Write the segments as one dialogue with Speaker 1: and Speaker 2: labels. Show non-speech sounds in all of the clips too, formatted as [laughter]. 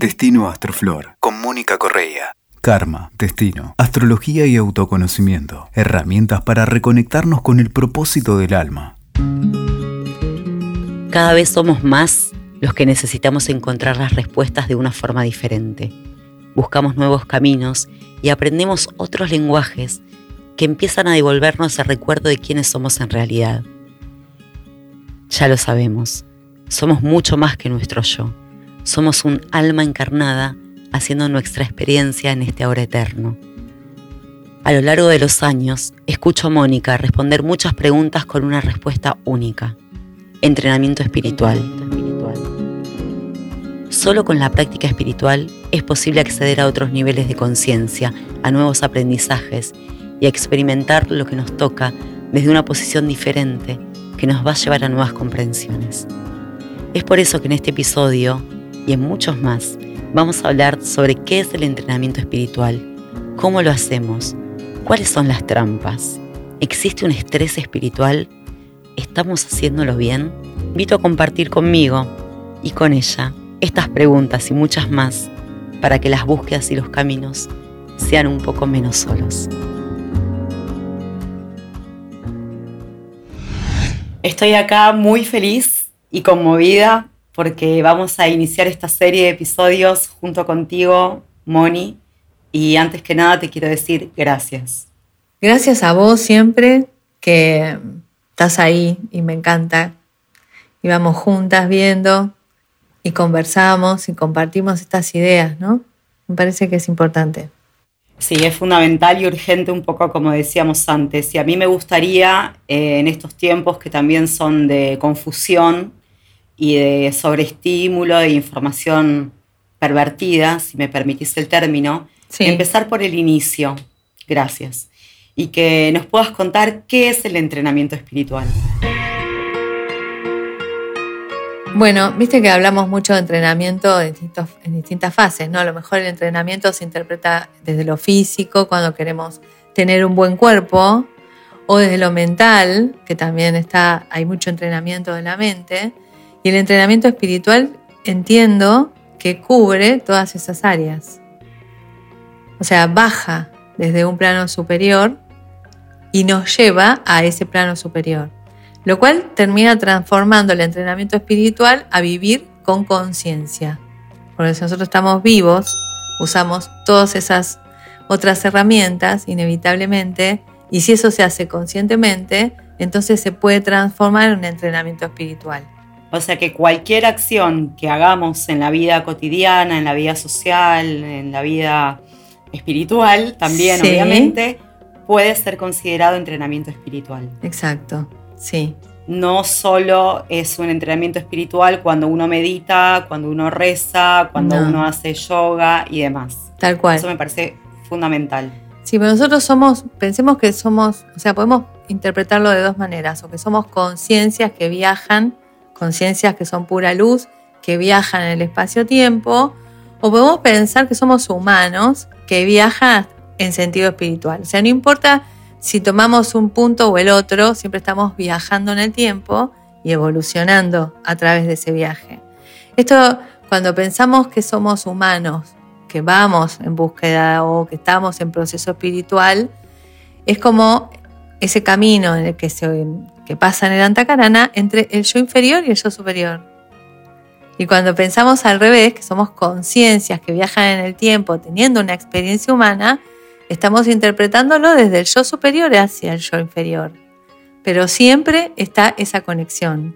Speaker 1: Destino Astroflor, con Mónica Correa. Karma, destino, astrología y autoconocimiento. Herramientas para reconectarnos con el propósito del alma.
Speaker 2: Cada vez somos más los que necesitamos encontrar las respuestas de una forma diferente. Buscamos nuevos caminos y aprendemos otros lenguajes que empiezan a devolvernos el recuerdo de quiénes somos en realidad. Ya lo sabemos, somos mucho más que nuestro yo somos un alma encarnada haciendo nuestra experiencia en este ahora eterno. A lo largo de los años, escucho a Mónica responder muchas preguntas con una respuesta única. Entrenamiento espiritual. Solo con la práctica espiritual es posible acceder a otros niveles de conciencia, a nuevos aprendizajes y a experimentar lo que nos toca desde una posición diferente que nos va a llevar a nuevas comprensiones. Es por eso que en este episodio y en muchos más vamos a hablar sobre qué es el entrenamiento espiritual, cómo lo hacemos, cuáles son las trampas, existe un estrés espiritual, estamos haciéndolo bien. Invito a compartir conmigo y con ella estas preguntas y muchas más para que las búsquedas y los caminos sean un poco menos solos. Estoy acá muy feliz y conmovida porque vamos a iniciar esta serie de episodios junto contigo, Moni. Y antes que nada te quiero decir gracias.
Speaker 3: Gracias a vos siempre que estás ahí y me encanta. Y vamos juntas viendo y conversamos y compartimos estas ideas, ¿no? Me parece que es importante.
Speaker 2: Sí, es fundamental y urgente un poco como decíamos antes. Y a mí me gustaría, eh, en estos tiempos que también son de confusión, y de sobreestímulo, de información pervertida, si me permitís el término, empezar por el inicio. Gracias. Y que nos puedas contar qué es el entrenamiento espiritual.
Speaker 3: Bueno, viste que hablamos mucho de entrenamiento en, en, distintas fases, ¿no? A lo mejor el entrenamiento se interpreta desde lo físico, cuando queremos tener un buen cuerpo, o desde lo mental, que también está, hay mucho entrenamiento de la mente, y el entrenamiento espiritual entiendo que cubre todas esas áreas. O sea, baja desde un plano superior y nos lleva a ese plano superior. Lo cual termina transformando el entrenamiento espiritual a vivir con conciencia. Porque si nosotros estamos vivos, usamos todas esas otras herramientas inevitablemente, y si eso se hace conscientemente, entonces se puede transformar en un entrenamiento espiritual.
Speaker 2: O sea que cualquier acción que hagamos en la vida cotidiana, en la vida social, en la vida espiritual, también obviamente, puede ser considerado entrenamiento espiritual.
Speaker 3: Exacto, sí.
Speaker 2: No solo es un entrenamiento espiritual cuando uno medita, cuando uno reza, cuando uno hace yoga y demás.
Speaker 3: Tal cual.
Speaker 2: Eso me parece fundamental.
Speaker 3: Sí, pero nosotros somos, pensemos que somos, o sea, podemos interpretarlo de dos maneras, o que somos conciencias que viajan conciencias que son pura luz, que viajan en el espacio-tiempo, o podemos pensar que somos humanos que viajan en sentido espiritual. O sea, no importa si tomamos un punto o el otro, siempre estamos viajando en el tiempo y evolucionando a través de ese viaje. Esto, cuando pensamos que somos humanos, que vamos en búsqueda o que estamos en proceso espiritual, es como ese camino en el que se que pasa en el antacarana entre el yo inferior y el yo superior. Y cuando pensamos al revés, que somos conciencias que viajan en el tiempo teniendo una experiencia humana, estamos interpretándolo desde el yo superior hacia el yo inferior. Pero siempre está esa conexión.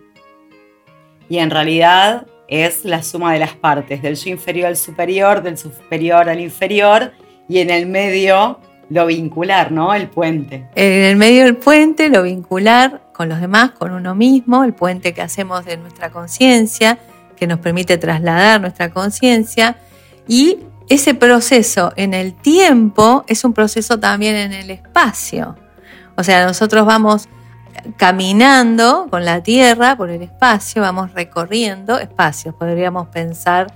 Speaker 2: Y en realidad es la suma de las partes, del yo inferior al superior, del superior al inferior, y en el medio lo vincular, ¿no? El puente.
Speaker 3: En el medio del puente, lo vincular con los demás, con uno mismo, el puente que hacemos de nuestra conciencia, que nos permite trasladar nuestra conciencia. Y ese proceso en el tiempo es un proceso también en el espacio. O sea, nosotros vamos caminando con la Tierra por el espacio, vamos recorriendo espacios. Podríamos pensar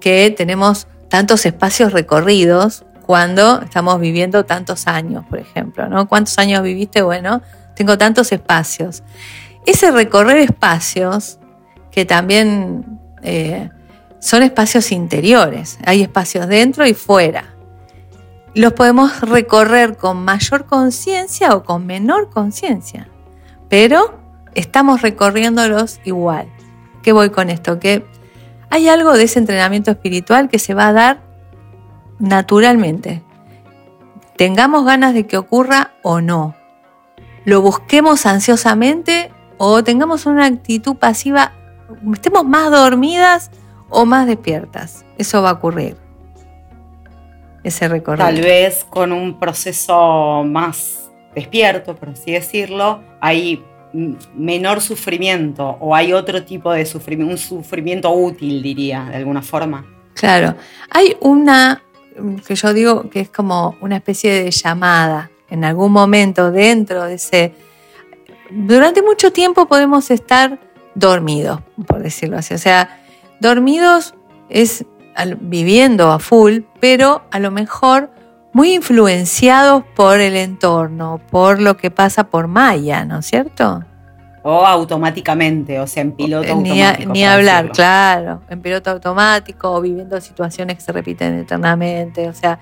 Speaker 3: que tenemos tantos espacios recorridos cuando estamos viviendo tantos años, por ejemplo, ¿no? ¿Cuántos años viviste? Bueno, tengo tantos espacios. Ese recorrer espacios, que también eh, son espacios interiores, hay espacios dentro y fuera. Los podemos recorrer con mayor conciencia o con menor conciencia, pero estamos recorriéndolos igual. ¿Qué voy con esto? Que hay algo de ese entrenamiento espiritual que se va a dar naturalmente. Tengamos ganas de que ocurra o no. Lo busquemos ansiosamente o tengamos una actitud pasiva, estemos más dormidas o más despiertas. Eso va a ocurrir. Ese recorrido.
Speaker 4: Tal vez con un proceso más despierto, por así decirlo, hay menor sufrimiento o hay otro tipo de sufrimiento, un sufrimiento útil, diría, de alguna forma.
Speaker 3: Claro, hay una que yo digo que es como una especie de llamada en algún momento dentro de ese... Durante mucho tiempo podemos estar dormidos, por decirlo así. O sea, dormidos es viviendo a full, pero a lo mejor muy influenciados por el entorno, por lo que pasa por Maya, ¿no es cierto?
Speaker 4: O automáticamente, o sea, en piloto automático.
Speaker 3: Ni, hablar, claro, en piloto automático o viviendo situaciones que se repiten eternamente, o sea,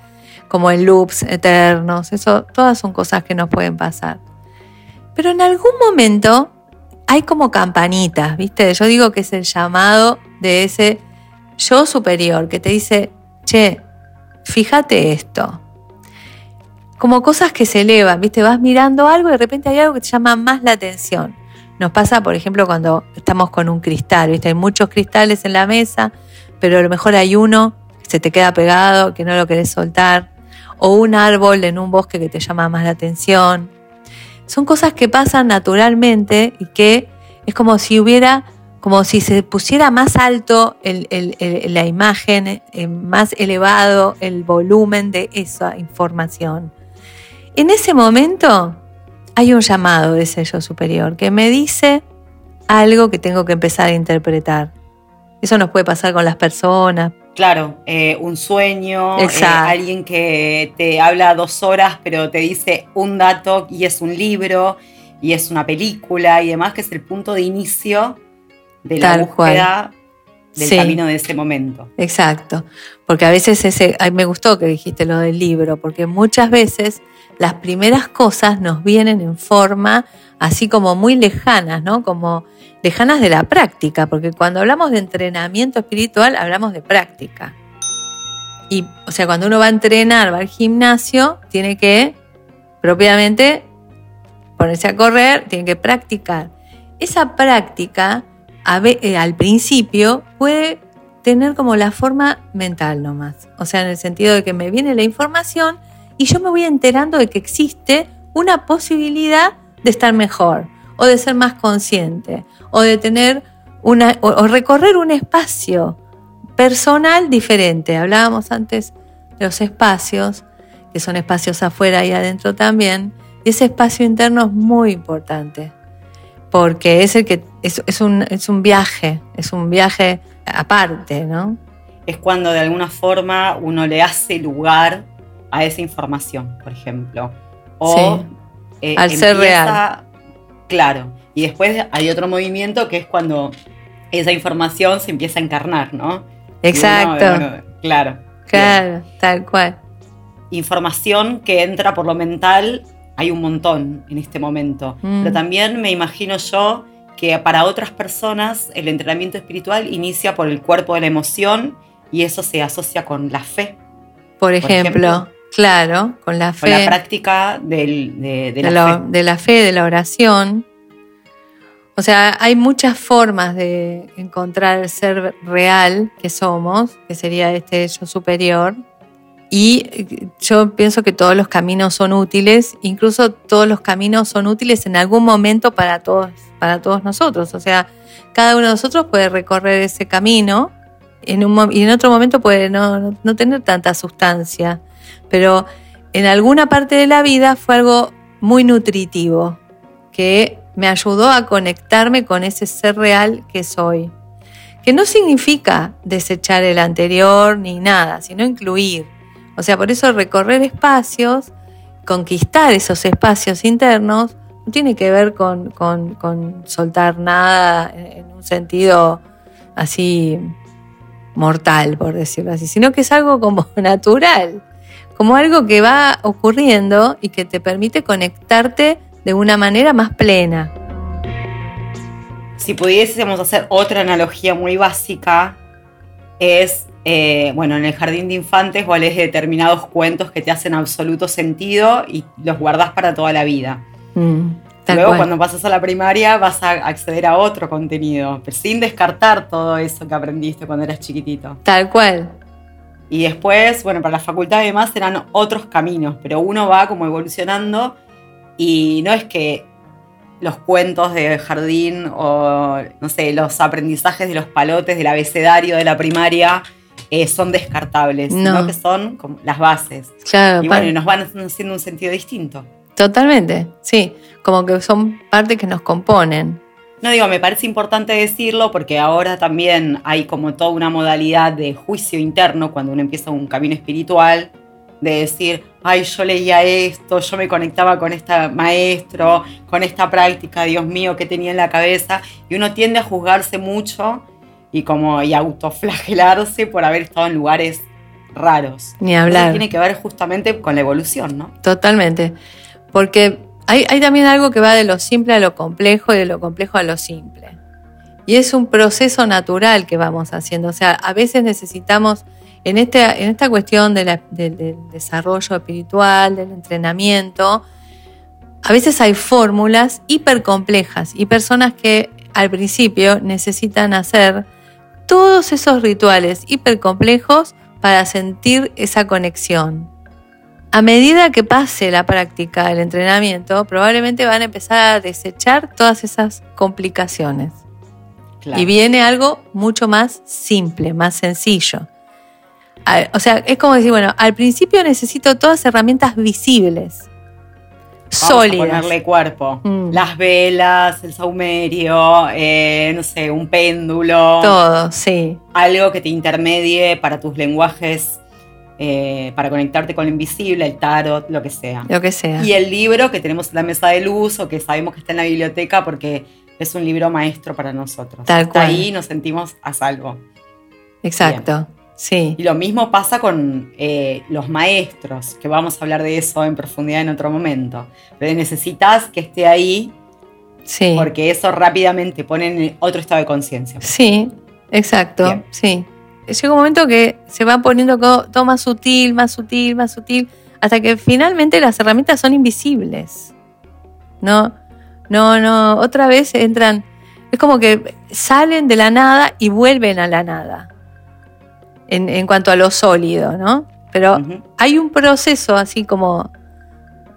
Speaker 3: como en loops eternos, eso, todas son cosas que nos pueden pasar. Pero en algún momento hay como campanitas, ¿viste? Yo digo que es el llamado de ese yo superior que te dice, che, fíjate esto, como cosas que se elevan, ¿viste? Vas mirando algo y de repente hay algo que te llama más la atención. Nos pasa, por ejemplo, cuando estamos con un cristal, ¿viste? Hay muchos cristales en la mesa, pero a lo mejor hay uno que se te queda pegado, que no lo querés soltar, o un árbol en un bosque que te llama más la atención. Son cosas que pasan naturalmente y que es como si hubiera, como si se pusiera más alto la imagen, eh, más elevado el volumen de esa información. En ese momento hay un llamado de ese yo superior que me dice algo que tengo que empezar a interpretar. Eso nos puede pasar con las personas.
Speaker 4: Claro, eh, un sueño, eh, alguien que te habla dos horas pero te dice un dato y es un libro y es una película y demás, que es el punto de inicio de la búsqueda del camino de ese momento.
Speaker 3: Exacto, porque a veces ese, me gustó que dijiste lo del libro, porque muchas veces las primeras cosas nos vienen en forma así como muy lejanas, ¿no? Como lejanas de la práctica, porque cuando hablamos de entrenamiento espiritual hablamos de práctica. Y, o sea, cuando uno va a entrenar, va al gimnasio, tiene que propiamente ponerse a correr, tiene que practicar. Esa práctica, eh, al principio, puede tener como la forma mental nomás. O sea, en el sentido de que me viene la información y yo me voy enterando de que existe una posibilidad de estar mejor o de ser más consciente o de tener una o, recorrer un espacio personal diferente. Hablábamos antes de los espacios, que son espacios afuera y adentro también, y ese espacio interno es muy importante, porque es el que es, es, un, es un viaje, es un viaje aparte, ¿no?
Speaker 4: Es cuando de alguna forma uno le hace lugar a esa información, por ejemplo. O
Speaker 3: eh, al ser real.
Speaker 4: Claro. Y después hay otro movimiento que es cuando esa información se empieza a encarnar, ¿no?
Speaker 3: Exacto.
Speaker 4: claro.
Speaker 3: Claro, tal cual.
Speaker 4: Información que entra por lo mental, hay un montón en este momento. Mm. Pero también me imagino yo que para otras personas el entrenamiento espiritual inicia por el cuerpo de la emoción y eso se asocia con la fe.
Speaker 3: Por ejemplo. Claro, con la fe.
Speaker 4: Con la práctica de,
Speaker 3: la, fe. de la fe, de la oración. O sea, hay muchas formas de encontrar el ser real que somos, que sería este yo superior. Y yo pienso que todos los caminos son útiles, incluso todos los caminos son útiles en algún momento para todos, para todos nosotros. O sea, cada uno de nosotros puede recorrer ese camino en un, y en otro momento puede no, no tener tanta sustancia pero en alguna parte de la vida fue algo muy nutritivo, que me ayudó a conectarme con ese ser real que soy. Que no significa desechar el anterior ni nada, sino incluir. O sea, por eso recorrer espacios, conquistar esos espacios internos, no tiene que ver con, soltar nada en un sentido así mortal, por decirlo así, sino que es algo como [laughs] natural, como algo que va ocurriendo y que te permite conectarte de una manera más plena.
Speaker 4: Si pudiésemos hacer otra analogía muy básica, es, eh, bueno, en el jardín de infantes vos lees determinados cuentos que te hacen absoluto sentido y los guardás para toda la vida. Mm, Luego cuando pasas a la primaria vas a acceder a otro contenido, pero sin descartar todo eso que aprendiste cuando eras chiquitito.
Speaker 3: Tal cual.
Speaker 4: Y después, bueno, para la facultad además serán otros caminos, pero uno va como evolucionando y no es que los cuentos de jardín o, no sé, los aprendizajes de los palotes del abecedario de la primaria eh, son descartables, sino que son como las bases. y bueno, nos van haciendo un sentido distinto.
Speaker 3: Totalmente, sí, como que son partes que nos componen.
Speaker 4: No digo, me parece importante decirlo porque ahora también hay como toda una modalidad de juicio interno cuando uno empieza un camino espiritual, de decir, ay, yo leía esto, yo me conectaba con este maestro, con esta práctica, Dios mío, que tenía en la cabeza, y uno tiende a juzgarse mucho y como y autoflagelarse por haber estado en lugares raros.
Speaker 3: Ni hablar.
Speaker 4: tiene que ver justamente con la evolución, ¿no?
Speaker 3: Totalmente. Porque hay, también algo que va de lo simple a lo complejo y de lo complejo a lo simple. Y es un proceso natural que vamos haciendo. O sea, a veces necesitamos en, este, en esta cuestión del desarrollo espiritual, del entrenamiento, a veces hay fórmulas hipercomplejas y personas que al principio necesitan hacer todos esos rituales hipercomplejos para sentir esa conexión. A medida que pase la práctica, el entrenamiento, probablemente van a empezar a desechar todas esas complicaciones. Y viene algo mucho más simple, más sencillo o sea, es como decir, bueno, al principio necesito todas herramientas visibles. sólidas.
Speaker 4: ponerle cuerpo. Mm. Las velas, el saumerio, eh, no sé, un péndulo.
Speaker 3: Todo, sí.
Speaker 4: Algo que te intermedie para tus lenguajes, eh, para conectarte con lo invisible, el tarot, lo que sea.
Speaker 3: Lo que sea.
Speaker 4: Y el libro que tenemos en la mesa de luz o que sabemos que está en la biblioteca porque es un libro maestro para nosotros.
Speaker 3: Tal cual.
Speaker 4: Ahí nos sentimos a salvo.
Speaker 3: Exacto. Sí.
Speaker 4: Y lo mismo pasa con eh, los maestros, que vamos a hablar de eso en profundidad en otro momento. Pero necesitas que esté ahí, sí. porque eso rápidamente pone en otro estado de conciencia.
Speaker 3: Sí, exacto, sí. Llega un momento que se va poniendo todo más sutil, más sutil, más sutil, hasta que finalmente las herramientas son invisibles. No, no, no, otra vez entran, es como que salen de la nada y vuelven a la nada en, cuanto a lo sólido, ¿no? Pero hay un proceso así como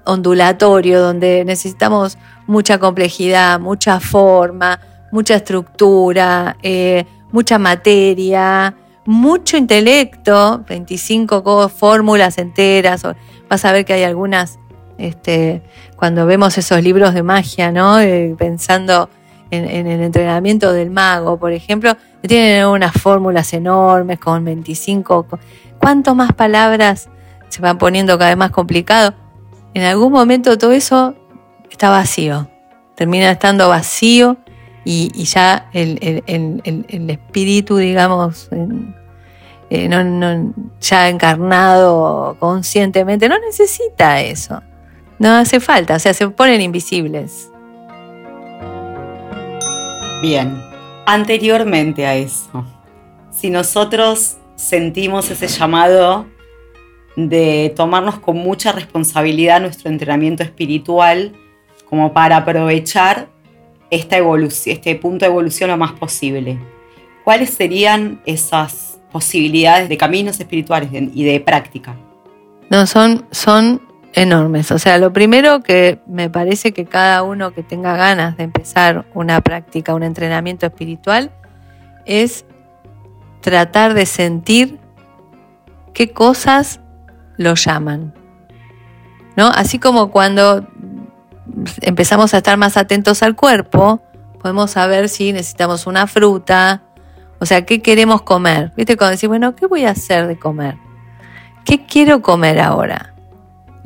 Speaker 3: ondulatorio donde necesitamos mucha complejidad, mucha forma, mucha estructura, eh, mucha materia, mucho intelecto, 25 fórmulas enteras. Vas a ver que hay algunas, este, cuando vemos esos libros de magia, ¿no? Eh, pensando en, el entrenamiento del mago, por ejemplo, tienen unas fórmulas enormes con 25. ¿Cuánto más palabras se van poniendo cada vez más complicado? En algún momento todo eso está vacío, termina estando vacío y, ya el, espíritu, digamos, eh, ya encarnado conscientemente, no necesita eso. No hace falta, o sea, se ponen invisibles.
Speaker 4: Bien, anteriormente a eso, si nosotros sentimos ese llamado de tomarnos con mucha responsabilidad nuestro entrenamiento espiritual como para aprovechar esta evolución, este punto de evolución lo más posible. ¿Cuáles serían esas posibilidades de caminos espirituales y de práctica?
Speaker 3: No, son, son enormes. O sea, lo primero que me parece que cada uno que tenga ganas de empezar una práctica, un entrenamiento espiritual, es tratar de sentir qué cosas lo llaman. ¿No? Así como cuando empezamos a estar más atentos al cuerpo, podemos saber si necesitamos una fruta, o sea, qué queremos comer. ¿Viste? Cuando decís, bueno, ¿qué voy a hacer de comer? ¿Qué quiero comer ahora?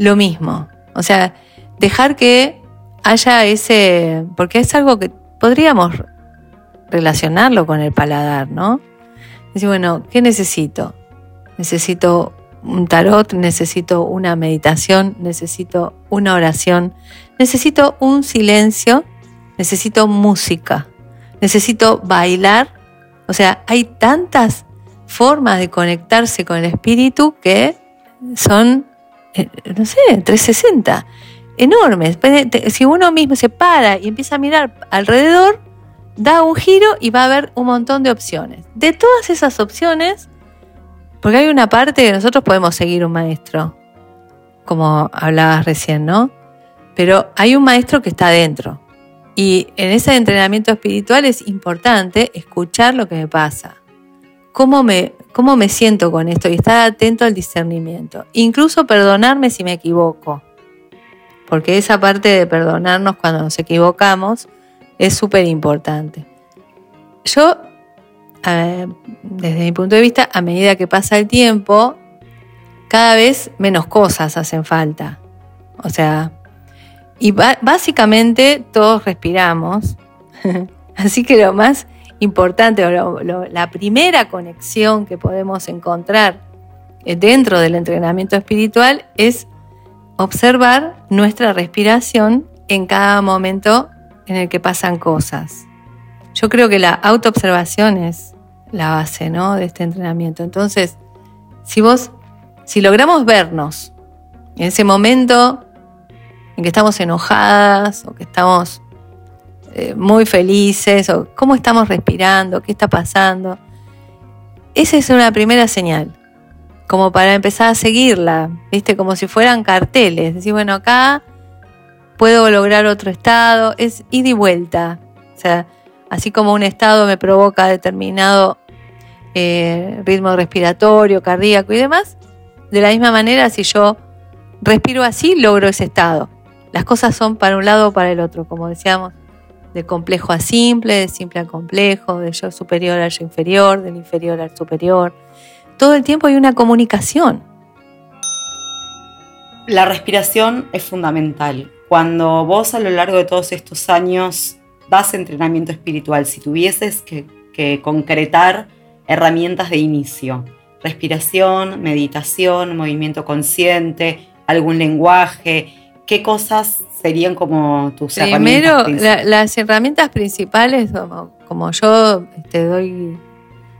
Speaker 3: lo mismo. O sea, dejar que haya ese, porque es algo que podríamos relacionarlo con el paladar, ¿no? Decir, bueno, ¿qué necesito? Necesito un tarot, necesito una meditación, necesito una oración, necesito un silencio, necesito música, necesito bailar. O sea, hay tantas formas de conectarse con el espíritu que son, eh, no sé, 360, enormes. Si uno mismo se para y empieza a mirar alrededor, da un giro y va a haber un montón de opciones. De todas esas opciones, porque hay una parte que nosotros podemos seguir un maestro, como hablabas recién, ¿no? Pero hay un maestro que está adentro. Y en ese entrenamiento espiritual es importante escuchar lo que me pasa. ¿Cómo me, cómo me siento con esto? Y estar atento al discernimiento. Incluso perdonarme si me equivoco. Porque esa parte de perdonarnos cuando nos equivocamos es súper importante. Yo desde mi punto de vista, a medida que pasa el tiempo, cada vez menos cosas hacen falta. O sea, y básicamente todos respiramos. [laughs] Así que lo más importante, la primera conexión que podemos encontrar eh, dentro del entrenamiento espiritual es observar nuestra respiración en cada momento en el que pasan cosas. Yo creo que la autoobservación es la base ¿no? de este entrenamiento. Entonces, si vos, si logramos vernos en ese momento que estamos enojadas o que estamos eh, muy felices o cómo estamos respirando, qué está pasando, esa es una primera señal, como para empezar a seguirla, ¿viste? Como si fueran carteles, decir, bueno, acá puedo lograr otro estado, es ida y vuelta. O sea, así como un estado me provoca determinado eh, ritmo respiratorio, cardíaco y demás, de la misma manera, si yo respiro así, logro ese estado. Las cosas son para un lado o para el otro, como decíamos, de complejo a simple, de simple a complejo, de yo superior a yo inferior, del inferior al superior. Todo el tiempo hay una comunicación.
Speaker 4: La respiración es fundamental. Cuando vos a lo largo de todos estos años das entrenamiento espiritual, si tuvieses que concretar herramientas de inicio. Respiración, meditación, movimiento consciente, algún lenguaje. ¿Qué cosas serían como tus
Speaker 3: herramientas? Primero, las herramientas principales, como, yo te doy,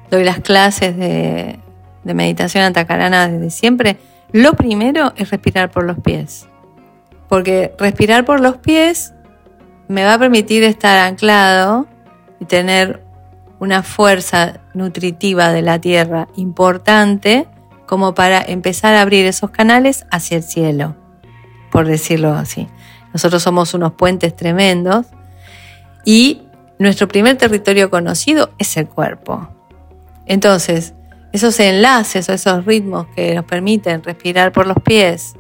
Speaker 3: doy las clases de, de meditación atacarana desde siempre, lo primero es respirar por los pies. Porque respirar por los pies me va a permitir estar anclado y tener una fuerza nutritiva de la tierra importante como para empezar a abrir esos canales hacia el cielo, por decirlo así. Nosotros somos unos puentes tremendos y nuestro primer territorio conocido es el cuerpo. Entonces, esos enlaces o esos ritmos que nos permiten respirar por los pies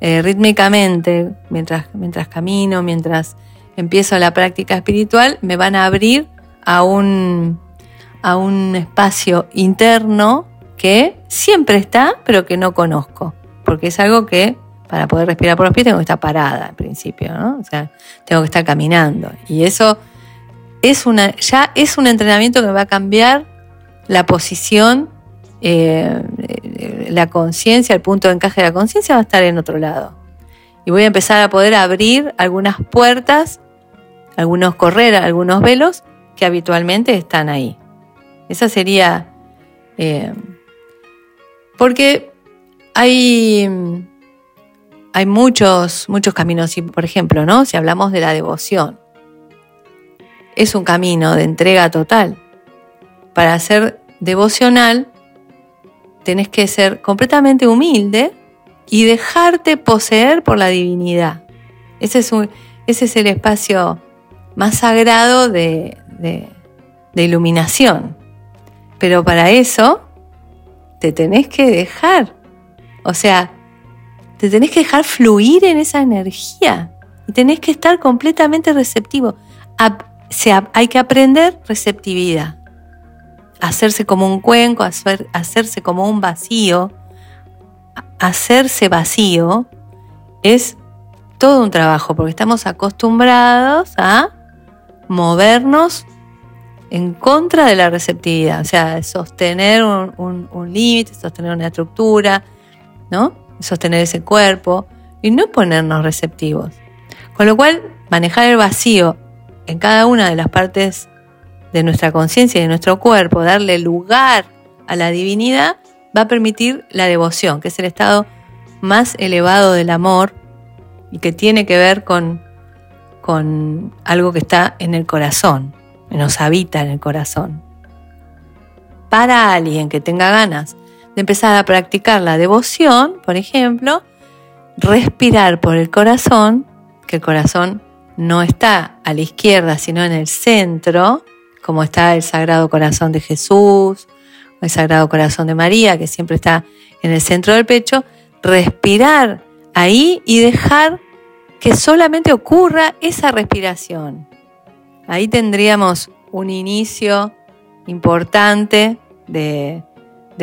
Speaker 3: eh, rítmicamente mientras, mientras camino, mientras empiezo la práctica espiritual, me van a abrir a un, a un espacio interno que siempre está, pero que no conozco, porque es algo que para poder respirar por los pies tengo que estar parada en principio, ¿no? O sea, tengo que estar caminando. Y eso es una, ya es un entrenamiento que va a cambiar la posición, eh, la conciencia, el punto de encaje de la conciencia va a estar en otro lado. Y voy a empezar a poder abrir algunas puertas, algunos correr, algunos velos que habitualmente están ahí. Esa sería... Eh, porque hay, hay muchos, muchos caminos, por ejemplo, ¿no? si hablamos de la devoción, es un camino de entrega total. Para ser devocional, tenés que ser completamente humilde y dejarte poseer por la divinidad. Ese es, un, ese es el espacio más sagrado de, de, iluminación. Pero para eso te tenés que dejar. O sea, te tenés que dejar fluir en esa energía y tenés que estar completamente receptivo. hay que aprender receptividad. Hacerse como un cuenco, hacerse como un vacío. Hacerse vacío es todo un trabajo porque estamos acostumbrados a movernos en contra de la receptividad, o sea, sostener un límite, sostener una estructura, ¿no? Sostener ese cuerpo y no ponernos receptivos. Con lo cual, manejar el vacío en cada una de las partes de nuestra conciencia y de nuestro cuerpo, darle lugar a la divinidad, va a permitir la devoción, que es el estado más elevado del amor y que tiene que ver con, con algo que está en el corazón, que nos habita en el corazón. Para alguien que tenga ganas de empezar a practicar la devoción, por ejemplo, respirar por el corazón, que el corazón no está a la izquierda, sino en el centro, como está el Sagrado Corazón de Jesús, el Sagrado Corazón de María, que siempre está en el centro del pecho, respirar ahí y dejar que solamente ocurra esa respiración. Ahí tendríamos un inicio importante de,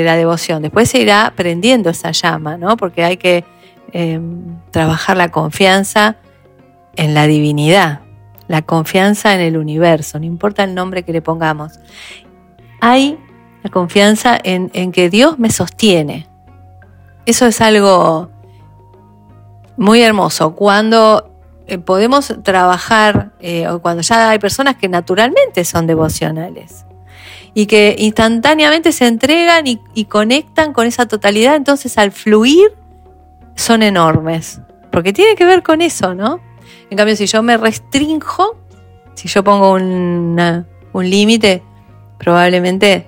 Speaker 3: la devoción. Después se irá prendiendo esa llama, ¿no? Porque hay que em, trabajar la confianza en la divinidad, la confianza en el universo, no importa el nombre que le pongamos. Hay la confianza en, que Dios me sostiene. Eso es algo muy hermoso. Cuando eh, podemos trabajar, eh, o cuando ya hay personas que naturalmente son devocionales y que instantáneamente se entregan y conectan con esa totalidad, entonces al fluir son enormes. Porque tiene que ver con eso, ¿no? En cambio, si yo me restrinjo, si yo pongo un límite, probablemente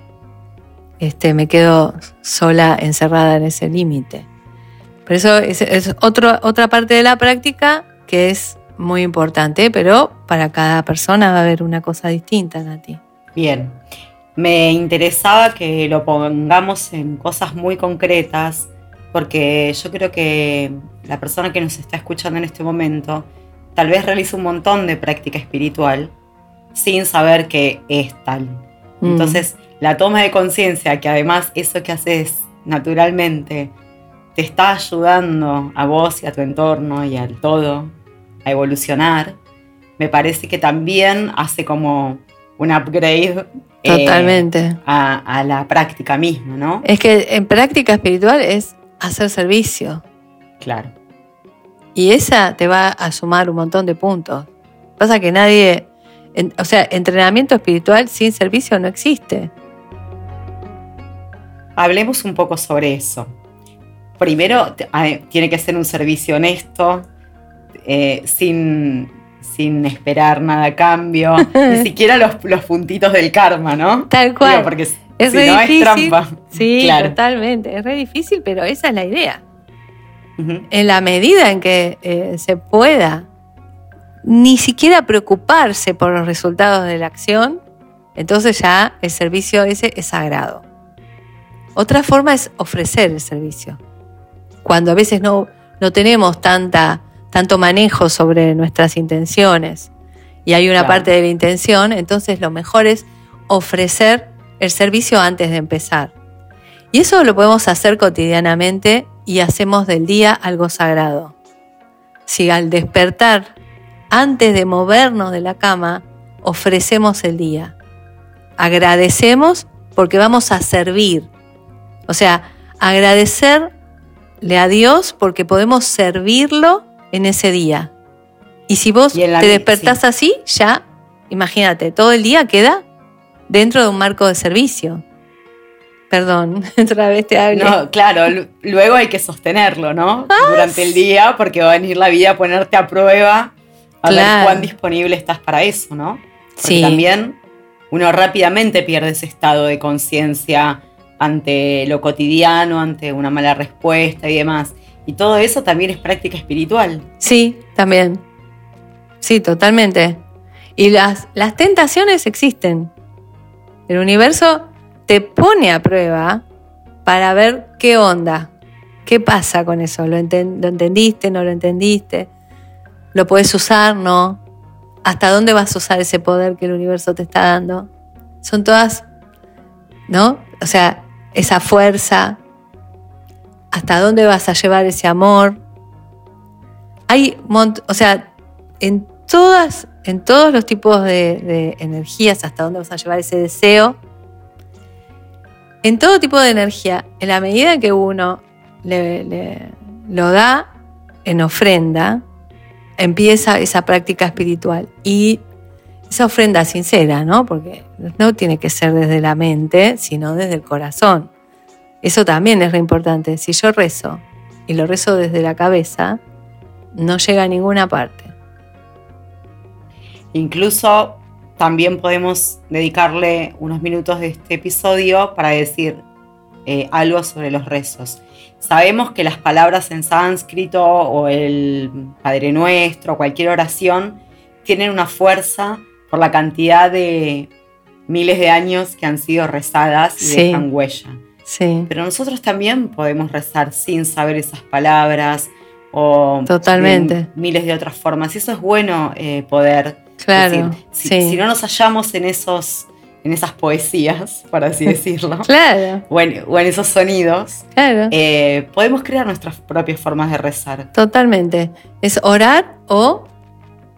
Speaker 3: este, me quedo sola encerrada en ese límite. Por eso es, otra parte de la práctica que es muy importante, pero para cada persona va a haber una cosa distinta, Nati.
Speaker 4: Bien, me interesaba que lo pongamos en cosas muy concretas, porque yo creo que la persona que nos está escuchando en este momento tal vez realiza un montón de práctica espiritual sin saber que es tal. Mm. Entonces, la toma de conciencia, que además eso que haces naturalmente te está ayudando a vos y a tu entorno y al todo a evolucionar, me parece que también hace como un upgrade
Speaker 3: eh, Totalmente.
Speaker 4: a, a, la práctica misma, ¿no?
Speaker 3: Es que en práctica espiritual es hacer servicio.
Speaker 4: Claro.
Speaker 3: Y esa te va a sumar un montón de puntos. Pasa que nadie, o sea, entrenamiento espiritual sin servicio no existe.
Speaker 4: Hablemos un poco sobre eso. Primero, tiene que ser un servicio honesto, eh, sin, sin esperar nada a cambio, [laughs] ni siquiera los, puntitos del karma, ¿no?
Speaker 3: Tal cual.
Speaker 4: porque es si no es trampa.
Speaker 3: Sí, [laughs] totalmente. Es re difícil, pero esa es la idea en la medida en que eh, se pueda ni siquiera preocuparse por los resultados de la acción, entonces ya el servicio ese es sagrado. Otra forma es ofrecer el servicio. Cuando a veces no, no tenemos tanta, tanto manejo sobre nuestras intenciones y hay una parte de la intención, entonces lo mejor es ofrecer el servicio antes de empezar. Y eso lo podemos hacer cotidianamente y hacemos del día algo sagrado. Si al despertar, antes de movernos de la cama, ofrecemos el día, agradecemos porque vamos a servir. O sea, agradecerle a Dios porque podemos servirlo en ese día. Y si vos te despertás así, ya, imagínate, todo el día queda dentro de un marco de servicio. Perdón, [laughs] otra vez te hablo.
Speaker 4: No, claro, luego hay que sostenerlo, ¿no? Ah, Durante el día, porque va a venir la vida a ponerte a prueba, a ver cuán disponible estás para eso, ¿no? Porque sí. también uno rápidamente pierde ese estado de conciencia ante lo cotidiano, ante una mala respuesta y demás. Y todo eso también es práctica espiritual.
Speaker 3: Sí, también. Sí, totalmente. Y las, las tentaciones existen. El universo te pone a prueba para ver qué onda, qué pasa con eso, ¿Lo, entendiste, no lo entendiste? ¿Lo puedes usar, no? ¿Hasta dónde vas a usar ese poder que el universo te está dando? Son todas, ¿no? O sea, esa fuerza, ¿hasta dónde vas a llevar ese amor? Hay, o sea, en todas en todos los tipos de, energías, hasta dónde vas a llevar ese deseo. En todo tipo de energía, en la medida que uno lo da en ofrenda, empieza esa práctica espiritual. Y esa ofrenda sincera, ¿no? Porque no tiene que ser desde la mente, sino desde el corazón. Eso también es re importante. Si yo rezo y lo rezo desde la cabeza, no llega a ninguna parte.
Speaker 4: Incluso también podemos dedicarle unos minutos de este episodio para decir eh, algo sobre los rezos. Sabemos que las palabras en sánscrito o el Padre Nuestro, cualquier oración, tienen una fuerza por la cantidad de miles de años que han sido rezadas y dejan huella.
Speaker 3: Sí.
Speaker 4: Pero nosotros también podemos rezar sin saber esas palabras o
Speaker 3: Totalmente.
Speaker 4: miles de otras formas. Y eso es bueno eh, poder
Speaker 3: claro,
Speaker 4: Si, no nos hallamos en esos en esas poesías, [laughs] por así decirlo,
Speaker 3: claro.
Speaker 4: o, en, esos sonidos,
Speaker 3: claro.
Speaker 4: Eh, podemos crear nuestras propias formas de rezar.
Speaker 3: Totalmente. Es orar o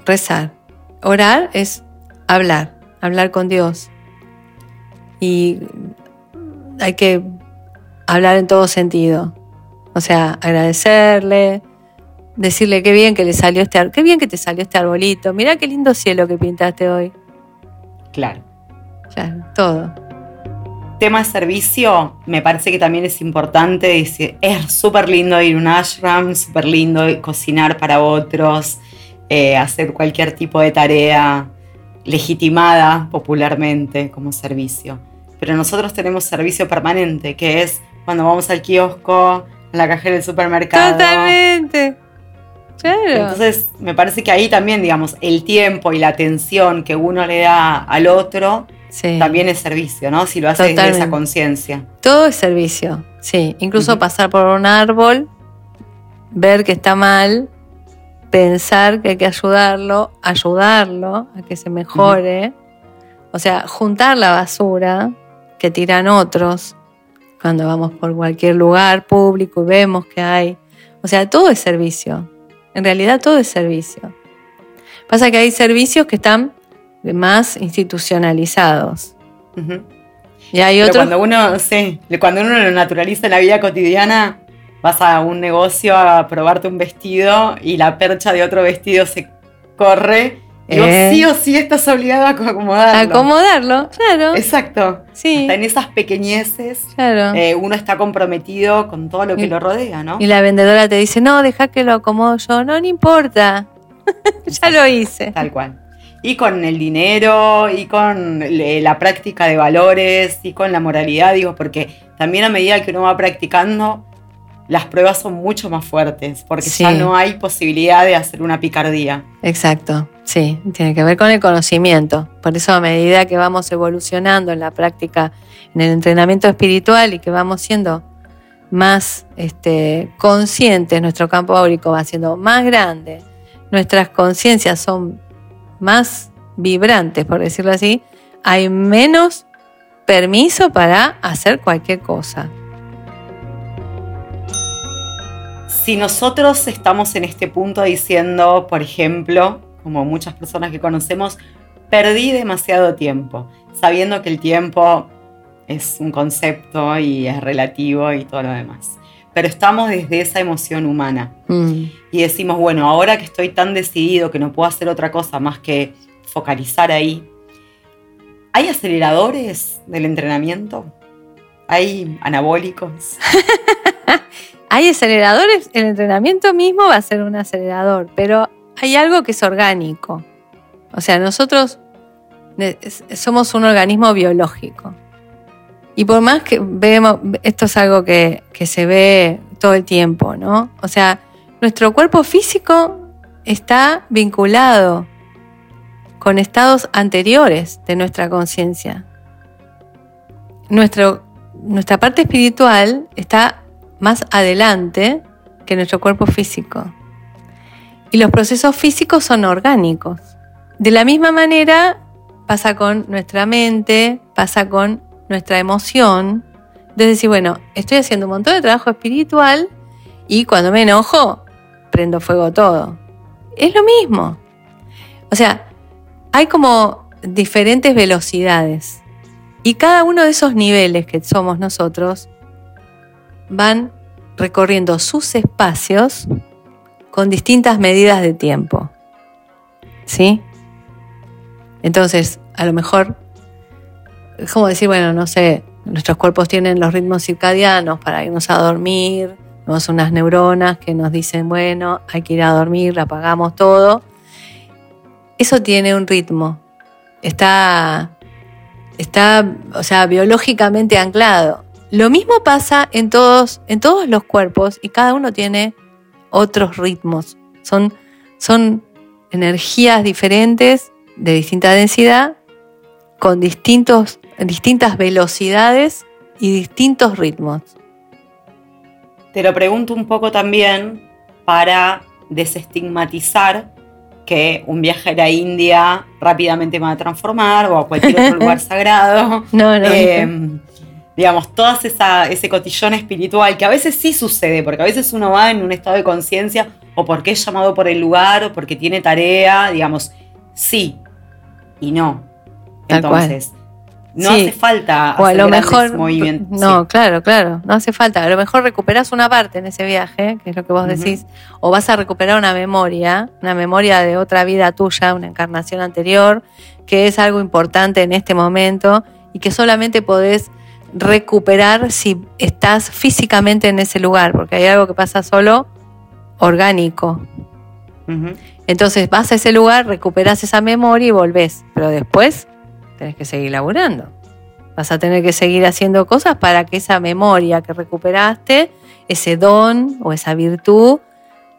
Speaker 3: rezar. Orar es hablar, hablar con Dios. Y hay que hablar en todo sentido. O sea, agradecerle, decirle qué bien que le salió este qué bien que te salió este arbolito, mira qué lindo cielo que pintaste hoy.
Speaker 4: Claro.
Speaker 3: Claro, todo.
Speaker 4: Tema de servicio, me parece que también es importante decir, es súper lindo ir a un ashram, súper lindo cocinar para otros, eh, hacer cualquier tipo de tarea legitimada popularmente como servicio. Pero nosotros tenemos servicio permanente, que es cuando vamos al kiosco, a la cajera del supermercado.
Speaker 3: Totalmente. Claro.
Speaker 4: Entonces, me parece que ahí también, digamos, el tiempo y la atención que uno le da al otro también es servicio, ¿no? Si lo hace desde esa conciencia.
Speaker 3: Todo es servicio, sí. Incluso pasar por un árbol, ver que está mal, pensar que hay que ayudarlo, ayudarlo a que se mejore. O sea, juntar la basura que tiran otros cuando vamos por cualquier lugar público y vemos que hay. O sea, todo es servicio. En realidad todo es servicio. Pasa que hay servicios que están más institucionalizados. Y hay otros.
Speaker 4: Cuando uno, sí, cuando uno lo naturaliza en la vida cotidiana, vas a un negocio a probarte un vestido y la percha de otro vestido se corre. Eh. sí o sí estás obligado a acomodarlo.
Speaker 3: Acomodarlo, claro.
Speaker 4: Exacto. Sí. en esas pequeñeces, claro. Eh, uno está comprometido con todo lo que lo rodea, ¿no?
Speaker 3: Y la vendedora te dice, no, deja que lo acomodo yo. No, no importa. [laughs] ya lo hice.
Speaker 4: Tal cual. Y con el dinero, y con la práctica de valores, y con la moralidad, digo, porque también a medida que uno va practicando, las pruebas son mucho más fuertes, porque ya no hay posibilidad de hacer una picardía.
Speaker 3: Exacto, sí, tiene que ver con el conocimiento. Por eso a medida que vamos evolucionando en la práctica, en el entrenamiento espiritual y que vamos siendo más este, conscientes, nuestro campo áurico va siendo más grande, nuestras conciencias son más vibrantes, por decirlo así, hay menos permiso para hacer cualquier cosa.
Speaker 4: Si nosotros estamos en este punto diciendo, por ejemplo, como muchas personas que conocemos, perdí demasiado tiempo, sabiendo que el tiempo es un concepto y es relativo y todo lo demás. Pero estamos desde esa emoción humana mm. y decimos, bueno, ahora que estoy tan decidido que no puedo hacer otra cosa más que focalizar ahí, ¿hay aceleradores del entrenamiento? ¿Hay anabólicos? [laughs]
Speaker 3: Hay aceleradores, el entrenamiento mismo va a ser un acelerador, pero hay algo que es orgánico. O sea, nosotros somos un organismo biológico. Y por más que vemos, esto es algo que, que se ve todo el tiempo, ¿no? O sea, nuestro cuerpo físico está vinculado con estados anteriores de nuestra conciencia. Nuestra parte espiritual está más adelante que nuestro cuerpo físico. Y los procesos físicos son orgánicos. De la misma manera pasa con nuestra mente, pasa con nuestra emoción. De decir, bueno, estoy haciendo un montón de trabajo espiritual y cuando me enojo, prendo fuego todo. Es lo mismo. O sea, hay como diferentes velocidades. Y cada uno de esos niveles que somos nosotros van recorriendo sus espacios con distintas medidas de tiempo. ¿Sí? Entonces, a lo mejor, es como decir, bueno, no sé, nuestros cuerpos tienen los ritmos circadianos para irnos a dormir, tenemos unas neuronas que nos dicen, bueno, hay que ir a dormir, apagamos todo. Eso tiene un ritmo, está, está, o sea, biológicamente anclado. Lo mismo pasa en todos, en todos los cuerpos y cada uno tiene otros ritmos. Son, son energías diferentes, de distinta densidad, con distintos, distintas velocidades y distintos ritmos.
Speaker 4: Te lo pregunto un poco también para desestigmatizar que un viaje a la India rápidamente me va a transformar o a cualquier otro [laughs] lugar sagrado.
Speaker 3: No, no. Eh,
Speaker 4: digamos, todo ese cotillón espiritual que a veces sí sucede, porque a veces uno va en un estado de conciencia o porque es llamado por el lugar o porque tiene tarea, digamos, sí y no. Entonces, no hace falta
Speaker 3: o a lo mejor movimientos. No, claro, claro, no hace falta. A lo mejor recuperas una parte en ese viaje, que es lo que vos decís, o vas a recuperar una memoria, una memoria de otra vida tuya, una encarnación anterior, que es algo importante en este momento y que solamente podés recuperar si estás físicamente en ese lugar, porque hay algo que pasa solo orgánico. Entonces vas a ese lugar, recuperas esa memoria y volvés, pero después tenés que seguir laburando. Vas a tener que seguir haciendo cosas para que esa memoria que recuperaste, ese don o esa virtud,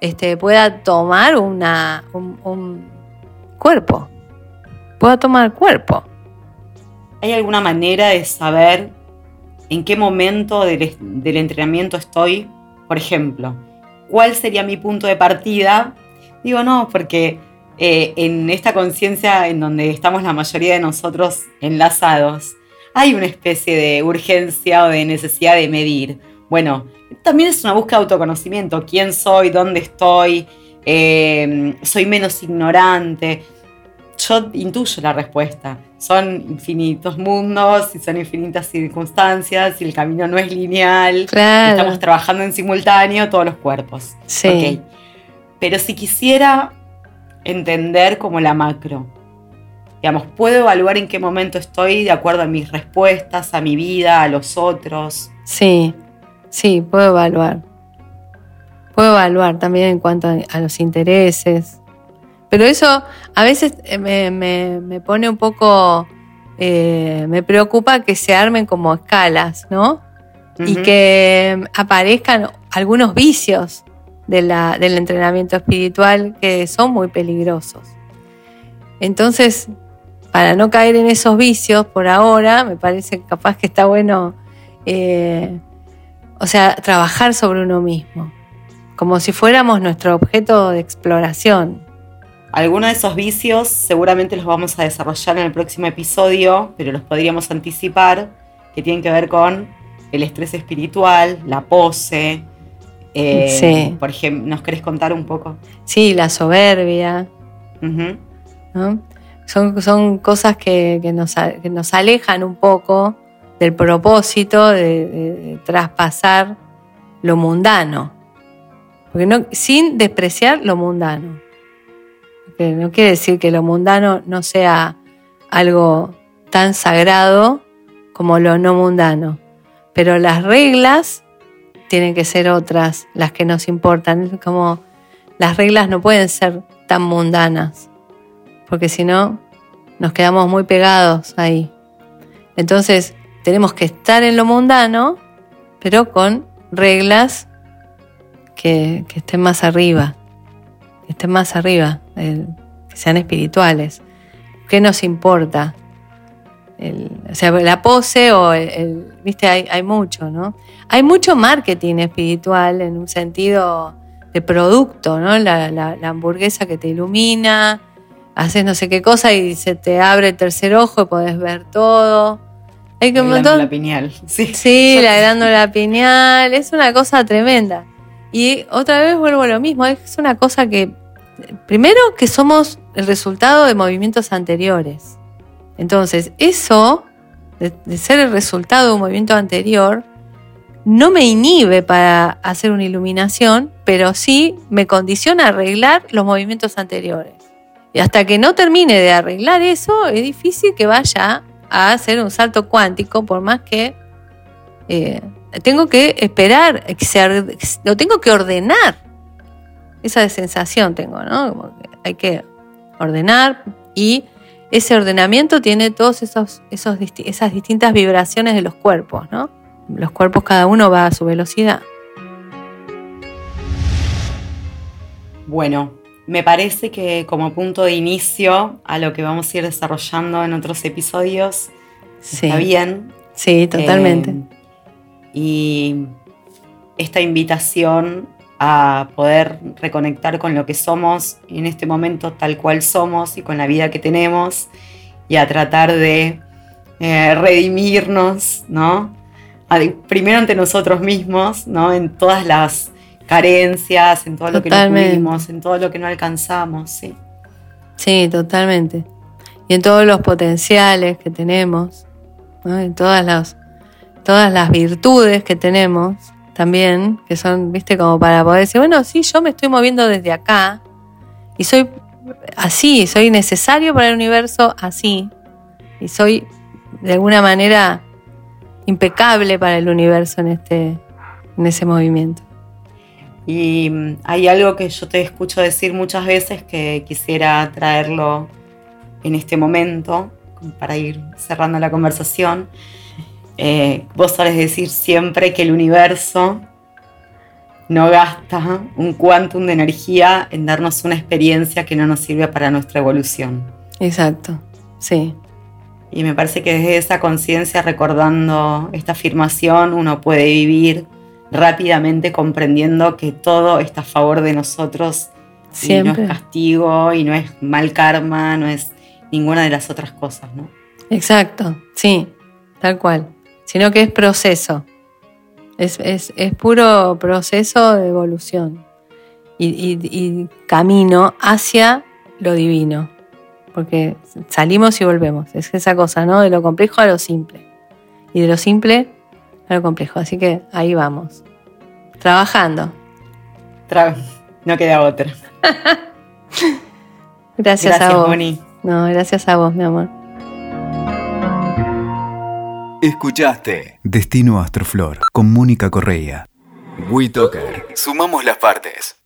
Speaker 3: este, pueda tomar una, un cuerpo, pueda tomar cuerpo.
Speaker 4: ¿Hay alguna manera de saber en qué momento del, entrenamiento estoy, por ejemplo, cuál sería mi punto de partida. Digo, no, porque eh, en esta conciencia en donde estamos la mayoría de nosotros enlazados, hay una especie de urgencia o de necesidad de medir. Bueno, también es una búsqueda de autoconocimiento. ¿Quién soy? ¿Dónde estoy? Eh, ¿Soy menos ignorante? Yo intuyo la respuesta. Son infinitos mundos y son infinitas circunstancias y el camino no es lineal. Estamos trabajando en simultáneo todos los cuerpos.
Speaker 3: Sí.
Speaker 4: Pero si quisiera entender como la macro, digamos, puedo evaluar en qué momento estoy de acuerdo a mis respuestas, a mi vida, a los otros.
Speaker 3: Sí, sí, puedo evaluar. Puedo evaluar también en cuanto a los intereses, pero eso a veces eh, me, pone un poco, eh, me preocupa que se armen como escalas, ¿no? Y que aparezcan algunos vicios del entrenamiento espiritual que son muy peligrosos. Entonces, para no caer en esos vicios por ahora, me parece capaz que está bueno, eh, o sea, trabajar sobre uno mismo, como si fuéramos nuestro objeto de exploración.
Speaker 4: Algunos de esos vicios seguramente los vamos a desarrollar en el próximo episodio, pero los podríamos anticipar, que tienen que ver con el estrés espiritual, la pose. Eh, sí. Por ejemplo, ¿nos querés contar un poco?
Speaker 3: Sí, la soberbia. son, son, cosas que, nos, alejan un poco del propósito de, traspasar lo mundano. Porque no, sin despreciar lo mundano no quiere decir que lo mundano no sea algo tan sagrado como lo no mundano, pero las reglas tienen que ser otras, las que nos importan, como las reglas no pueden ser tan mundanas, porque si no nos quedamos muy pegados ahí. Entonces tenemos que estar en lo mundano, pero con reglas que, que estén más arriba estén más arriba, que sean espirituales. ¿Qué nos importa? o sea, la pose o el, viste, hay, mucho, ¿no? Hay mucho marketing espiritual en un sentido de producto, ¿no? La, hamburguesa que te ilumina, haces no sé qué cosa y se te abre el tercer ojo y podés ver todo.
Speaker 4: Hay que un montón. La piñal. [laughs]
Speaker 3: Sí, sí la la piñal. Es una cosa tremenda. Y otra vez vuelvo a lo mismo. Es una cosa que primero que somos el resultado de movimientos anteriores. Entonces, eso, de, ser el resultado de un movimiento anterior, no me inhibe para hacer una iluminación, pero sí me condiciona a arreglar los movimientos anteriores. Y hasta que no termine de arreglar eso, es difícil que vaya a hacer un salto cuántico, por más que eh, tengo que esperar, lo tengo que ordenar. Esa sensación tengo, ¿no? hay que ordenar y ese ordenamiento tiene todas esos, esos, esas distintas vibraciones de los cuerpos, ¿no? Los cuerpos cada uno va a su velocidad.
Speaker 4: Bueno, me parece que como punto de inicio a lo que vamos a ir desarrollando en otros episodios, está bien.
Speaker 3: Sí, totalmente.
Speaker 4: Eh, y esta invitación a poder reconectar con lo que somos en este momento tal cual somos y con la vida que tenemos y a tratar de eh, redimirnos, ¿no? primero ante nosotros mismos, ¿no? En todas las carencias, en todo lo que no pudimos, en todo lo que no alcanzamos, sí.
Speaker 3: Sí, totalmente. Y en todos los potenciales que tenemos, en todas las, todas las virtudes que tenemos también, que son, viste, como para poder decir, bueno, sí, yo me estoy moviendo desde acá y soy así, soy necesario para el universo así, y soy de alguna manera impecable para el universo en, este, en ese movimiento.
Speaker 4: Y mm, hay algo que yo te escucho decir muchas veces que quisiera traerlo en este momento para ir cerrando la conversación. Eh, vos sabes decir siempre que el universo no gasta un quantum de energía en darnos una experiencia que no nos sirve para nuestra evolución.
Speaker 3: Exacto, sí.
Speaker 4: Y me parece que desde esa conciencia, recordando esta afirmación, uno puede vivir rápidamente comprendiendo que todo está a favor de nosotros y no es castigo y no es mal karma, no es ninguna de las otras cosas, ¿no?
Speaker 3: Exacto, sí, tal cual. Sino que es proceso. Es, puro proceso de evolución y camino hacia lo divino porque salimos y volvemos. Es esa cosa, ¿no? De lo complejo a lo simple. Y de lo simple a lo complejo. Así que ahí vamos. Trabajando.
Speaker 4: no queda otra. [laughs]
Speaker 3: gracias, a vos. No, gracias a vos, mi amor.
Speaker 1: Escuchaste Destino Astroflor con Mónica Correa. WeToker. Sumamos las partes.